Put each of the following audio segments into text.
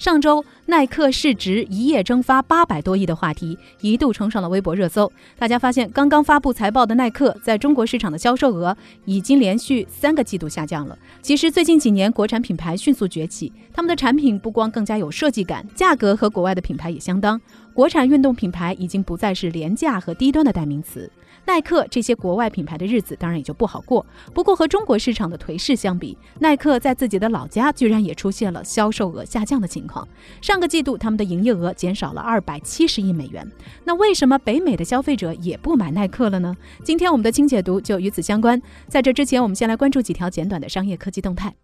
上周，耐克市值一夜蒸发八百多亿的话题一度冲上了微博热搜。大家发现，刚刚发布财报的耐克在中国市场的销售额已经连续三个季度下降了。其实，最近几年国产品牌迅速崛起，他们的产品不光更加有设计感，价格和国外的品牌也相当。国产运动品牌已经不再是廉价和低端的代名词。耐克这些国外品牌的日子当然也就不好过。不过和中国市场的颓势相比，耐克在自己的老家居然也出现了销售额下降的情况。上个季度他们的营业额减少了二百七十亿美元。那为什么北美的消费者也不买耐克了呢？今天我们的清解读就与此相关。在这之前，我们先来关注几条简短的商业科技动态。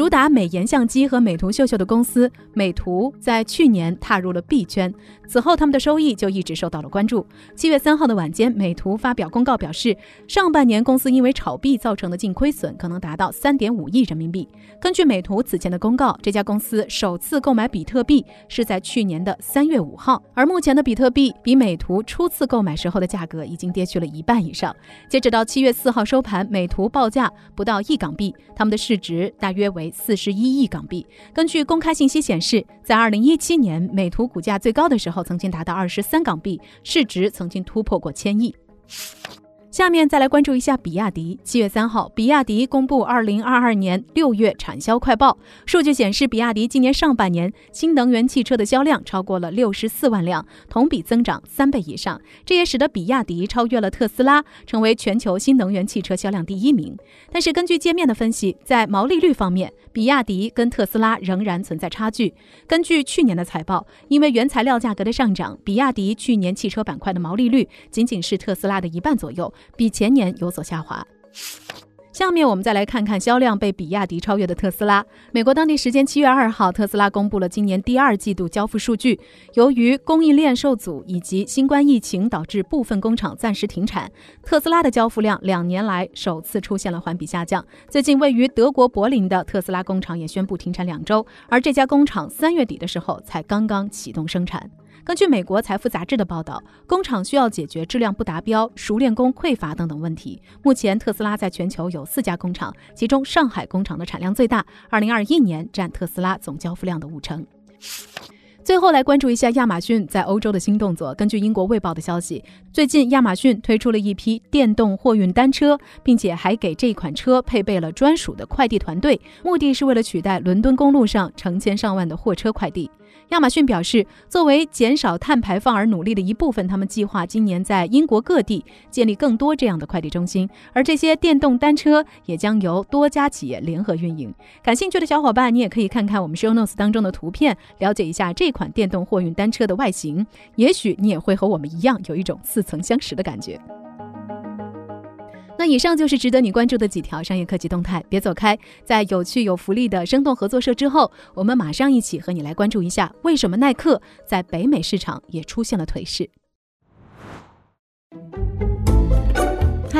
主打美颜相机和美图秀秀的公司美图，在去年踏入了币圈。此后，他们的收益就一直受到了关注。七月三号的晚间，美图发表公告表示，上半年公司因为炒币造成的净亏损可能达到三点五亿人民币。根据美图此前的公告，这家公司首次购买比特币是在去年的三月五号，而目前的比特币比美图初次购买时候的价格已经跌去了一半以上。截止到七月四号收盘，美图报价不到一港币，他们的市值大约为。四十一亿港币。根据公开信息显示，在二零一七年，美图股价最高的时候曾经达到二十三港币，市值曾经突破过千亿。下面再来关注一下比亚迪。七月三号，比亚迪公布二零二二年六月产销快报。数据显示，比亚迪今年上半年新能源汽车的销量超过了六十四万辆，同比增长三倍以上。这也使得比亚迪超越了特斯拉，成为全球新能源汽车销量第一名。但是，根据界面的分析，在毛利率方面，比亚迪跟特斯拉仍然存在差距。根据去年的财报，因为原材料价格的上涨，比亚迪去年汽车板块的毛利率仅仅是特斯拉的一半左右。比前年有所下滑。下面我们再来看看销量被比亚迪超越的特斯拉。美国当地时间七月二号，特斯拉公布了今年第二季度交付数据。由于供应链受阻以及新冠疫情导致部分工厂暂时停产，特斯拉的交付量两年来首次出现了环比下降。最近，位于德国柏林的特斯拉工厂也宣布停产两周，而这家工厂三月底的时候才刚刚启动生产。根据美国财富杂志的报道，工厂需要解决质量不达标、熟练工匮乏等等问题。目前，特斯拉在全球有四家工厂，其中上海工厂的产量最大，二零二一年占特斯拉总交付量的五成。最后来关注一下亚马逊在欧洲的新动作。根据英国卫报的消息，最近亚马逊推出了一批电动货运单车，并且还给这款车配备了专属的快递团队，目的是为了取代伦敦公路上成千上万的货车快递。亚马逊表示，作为减少碳排放而努力的一部分，他们计划今年在英国各地建立更多这样的快递中心，而这些电动单车也将由多家企业联合运营。感兴趣的小伙伴，你也可以看看我们 show notes 当中的图片，了解一下这款电动货运单车的外形，也许你也会和我们一样有一种似曾相识的感觉。那以上就是值得你关注的几条商业科技动态，别走开。在有趣有福利的生动合作社之后，我们马上一起和你来关注一下，为什么耐克在北美市场也出现了颓势。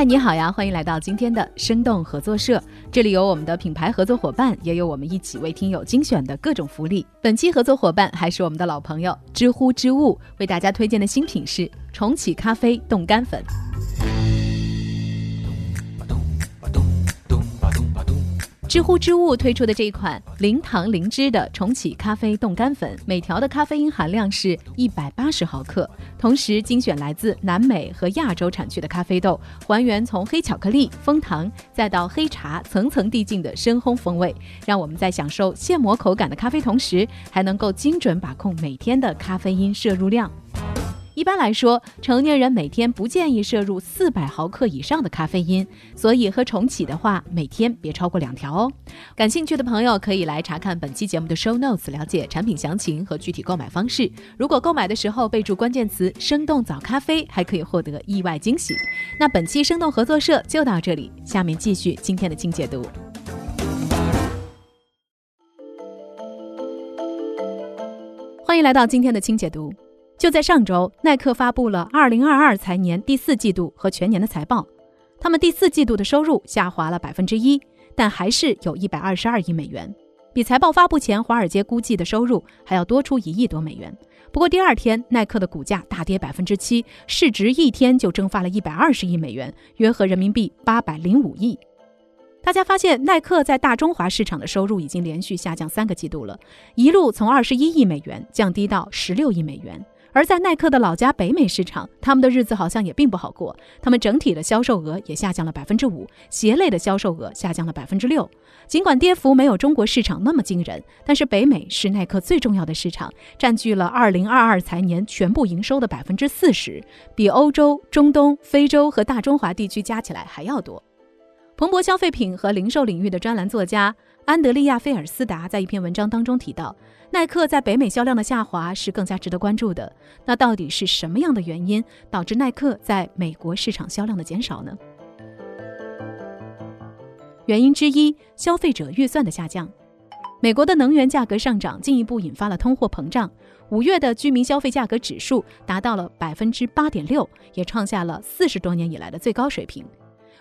嗨，你好呀，欢迎来到今天的生动合作社，这里有我们的品牌合作伙伴，也有我们一起为听友精选的各种福利。本期合作伙伴还是我们的老朋友知乎知物，为大家推荐的新品是重启咖啡冻干粉。知乎知物推出的这一款零糖零脂的重启咖啡冻干粉，每条的咖啡因含量是一百八十毫克，同时精选来自南美和亚洲产区的咖啡豆，还原从黑巧克力、枫糖再到黑茶层层递进的深烘风味，让我们在享受现磨口感的咖啡同时，还能够精准把控每天的咖啡因摄入量。一般来说，成年人每天不建议摄入四百毫克以上的咖啡因，所以喝重启的话，每天别超过两条哦。感兴趣的朋友可以来查看本期节目的 show notes，了解产品详情和具体购买方式。如果购买的时候备注关键词“生动早咖啡”，还可以获得意外惊喜。那本期生动合作社就到这里，下面继续今天的精解读。欢迎来到今天的轻解读。就在上周，耐克发布了2022财年第四季度和全年的财报。他们第四季度的收入下滑了百分之一，但还是有一百二十二亿美元，比财报发布前华尔街估计的收入还要多出一亿多美元。不过第二天，耐克的股价大跌百分之七，市值一天就蒸发了一百二十亿美元，约合人民币八百零五亿。大家发现，耐克在大中华市场的收入已经连续下降三个季度了，一路从二十一亿美元降低到十六亿美元。而在耐克的老家北美市场，他们的日子好像也并不好过。他们整体的销售额也下降了百分之五，鞋类的销售额下降了百分之六。尽管跌幅没有中国市场那么惊人，但是北美是耐克最重要的市场，占据了二零二二财年全部营收的百分之四十，比欧洲、中东、非洲和大中华地区加起来还要多。彭博消费品和零售领域的专栏作家安德利亚·菲尔斯达在一篇文章当中提到。耐克在北美销量的下滑是更加值得关注的。那到底是什么样的原因导致耐克在美国市场销量的减少呢？原因之一，消费者预算的下降。美国的能源价格上涨进一步引发了通货膨胀。五月的居民消费价格指数达到了百分之八点六，也创下了四十多年以来的最高水平。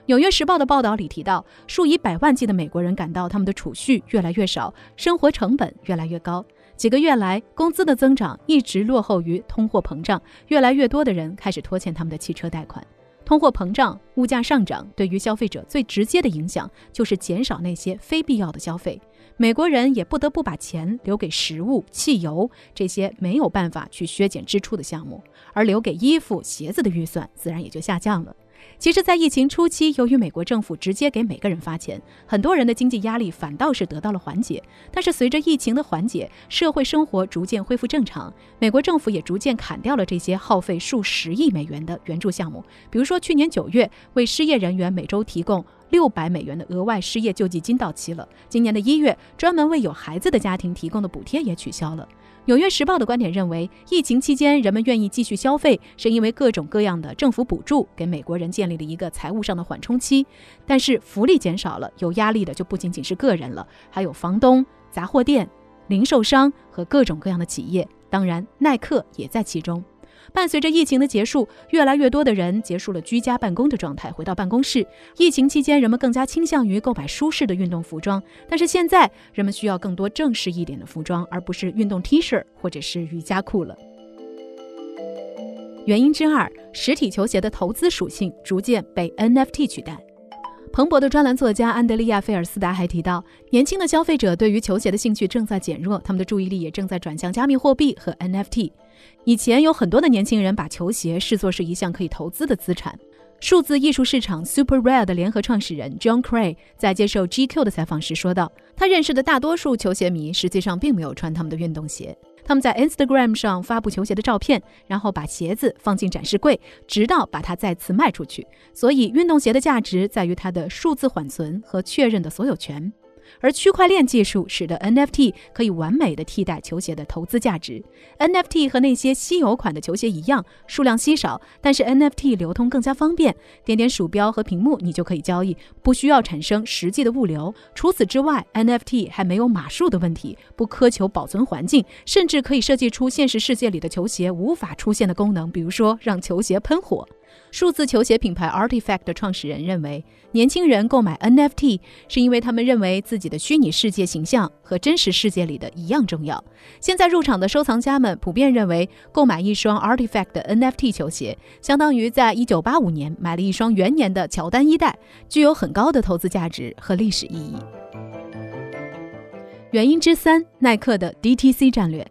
纽约时报的报道里提到，数以百万计的美国人感到他们的储蓄越来越少，生活成本越来越高。几个月来，工资的增长一直落后于通货膨胀，越来越多的人开始拖欠他们的汽车贷款。通货膨胀、物价上涨对于消费者最直接的影响就是减少那些非必要的消费。美国人也不得不把钱留给食物、汽油这些没有办法去削减支出的项目，而留给衣服、鞋子的预算自然也就下降了。其实，在疫情初期，由于美国政府直接给每个人发钱，很多人的经济压力反倒是得到了缓解。但是，随着疫情的缓解，社会生活逐渐恢复正常，美国政府也逐渐砍掉了这些耗费数十亿美元的援助项目。比如说，去年九月为失业人员每周提供六百美元的额外失业救济金到期了；今年的一月，专门为有孩子的家庭提供的补贴也取消了。纽约时报的观点认为，疫情期间人们愿意继续消费，是因为各种各样的政府补助给美国人建立了一个财务上的缓冲期。但是福利减少了，有压力的就不仅仅是个人了，还有房东、杂货店、零售商和各种各样的企业，当然耐克也在其中。伴随着疫情的结束，越来越多的人结束了居家办公的状态，回到办公室。疫情期间，人们更加倾向于购买舒适的运动服装，但是现在人们需要更多正式一点的服装，而不是运动 T 恤或者是瑜伽裤了。原因之二，实体球鞋的投资属性逐渐被 NFT 取代。彭博的专栏作家安德利亚·菲尔斯达还提到，年轻的消费者对于球鞋的兴趣正在减弱，他们的注意力也正在转向加密货币和 NFT。以前有很多的年轻人把球鞋视作是一项可以投资的资产。数字艺术市场 Super Rare 的联合创始人 John Cray 在接受 GQ 的采访时说道：“他认识的大多数球鞋迷实际上并没有穿他们的运动鞋，他们在 Instagram 上发布球鞋的照片，然后把鞋子放进展示柜，直到把它再次卖出去。所以，运动鞋的价值在于它的数字缓存和确认的所有权。”而区块链技术使得 NFT 可以完美的替代球鞋的投资价值。NFT 和那些稀有款的球鞋一样，数量稀少，但是 NFT 流通更加方便，点点鼠标和屏幕你就可以交易，不需要产生实际的物流。除此之外，NFT 还没有码数的问题，不苛求保存环境，甚至可以设计出现实世界里的球鞋无法出现的功能，比如说让球鞋喷火。数字球鞋品牌 Artifact 的创始人认为，年轻人购买 NFT 是因为他们认为自己的虚拟世界形象和真实世界里的一样重要。现在入场的收藏家们普遍认为，购买一双 Artifact 的 NFT 球鞋，相当于在1985年买了一双元年的乔丹一代，具有很高的投资价值和历史意义。原因之三，耐克的 DTC 战略。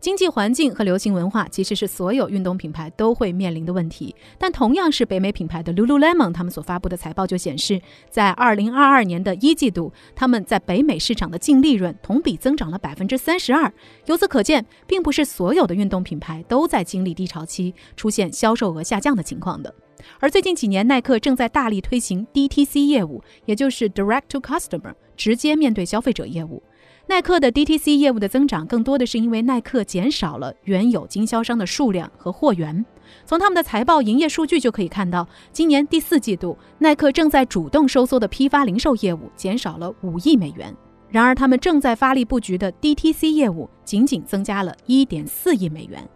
经济环境和流行文化其实是所有运动品牌都会面临的问题，但同样是北美品牌的 Lululemon，他们所发布的财报就显示，在2022年的一季度，他们在北美市场的净利润同比增长了百分之三十二。由此可见，并不是所有的运动品牌都在经历低潮期，出现销售额下降的情况的。而最近几年，耐克正在大力推行 DTC 业务，也就是 Direct to Customer，直接面对消费者业务。耐克的 DTC 业务的增长更多的是因为耐克减少了原有经销商的数量和货源。从他们的财报营业数据就可以看到，今年第四季度，耐克正在主动收缩的批发零售业务减少了五亿美元。然而，他们正在发力布局的 DTC 业务仅仅增加了一点四亿美元。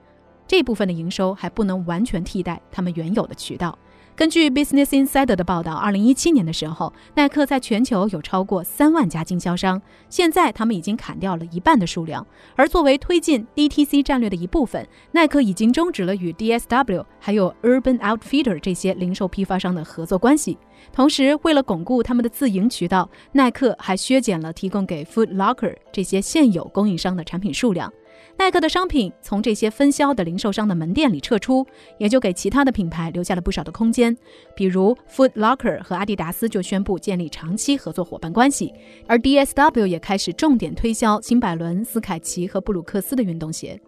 这部分的营收还不能完全替代他们原有的渠道。根据 Business Insider 的报道，二零一七年的时候，耐克在全球有超过三万家经销商，现在他们已经砍掉了一半的数量。而作为推进 DTC 战略的一部分，耐克已经终止了与 DSW 还有 Urban Outfitter 这些零售批发商的合作关系。同时，为了巩固他们的自营渠道，耐克还削减了提供给 Foot Locker 这些现有供应商的产品数量。耐克的商品从这些分销的零售商的门店里撤出，也就给其他的品牌留下了不少的空间。比如 Foot Locker 和阿迪达斯就宣布建立长期合作伙伴关系，而 DSW 也开始重点推销新百伦、斯凯奇和布鲁克斯的运动鞋。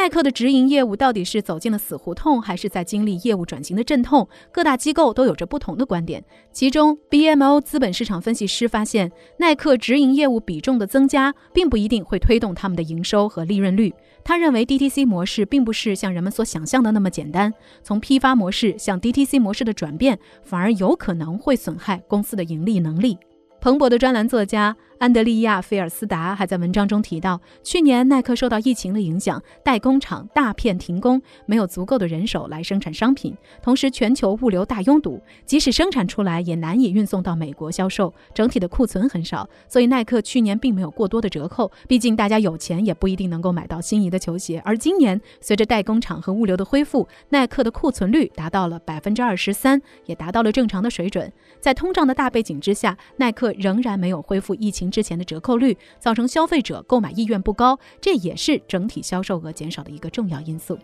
耐克的直营业务到底是走进了死胡同，还是在经历业务转型的阵痛？各大机构都有着不同的观点。其中，BMO 资本市场分析师发现，耐克直营业务比重的增加，并不一定会推动他们的营收和利润率。他认为，DTC 模式并不是像人们所想象的那么简单。从批发模式向 DTC 模式的转变，反而有可能会损害公司的盈利能力。彭博的专栏作家。安德利亚·菲尔斯达还在文章中提到，去年耐克受到疫情的影响，代工厂大片停工，没有足够的人手来生产商品，同时全球物流大拥堵，即使生产出来也难以运送到美国销售，整体的库存很少，所以耐克去年并没有过多的折扣。毕竟大家有钱也不一定能够买到心仪的球鞋，而今年随着代工厂和物流的恢复，耐克的库存率达到了百分之二十三，也达到了正常的水准。在通胀的大背景之下，耐克仍然没有恢复疫情。之前的折扣率造成消费者购买意愿不高，这也是整体销售额减少的一个重要因素。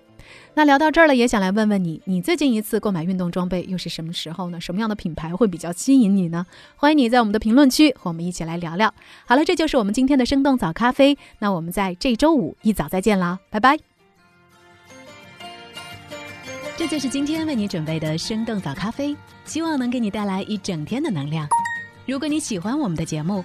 那聊到这儿了，也想来问问你，你最近一次购买运动装备又是什么时候呢？什么样的品牌会比较吸引你呢？欢迎你在我们的评论区和我们一起来聊聊。好了，这就是我们今天的生动早咖啡。那我们在这周五一早再见啦，拜拜。这就是今天为你准备的生动早咖啡，希望能给你带来一整天的能量。如果你喜欢我们的节目，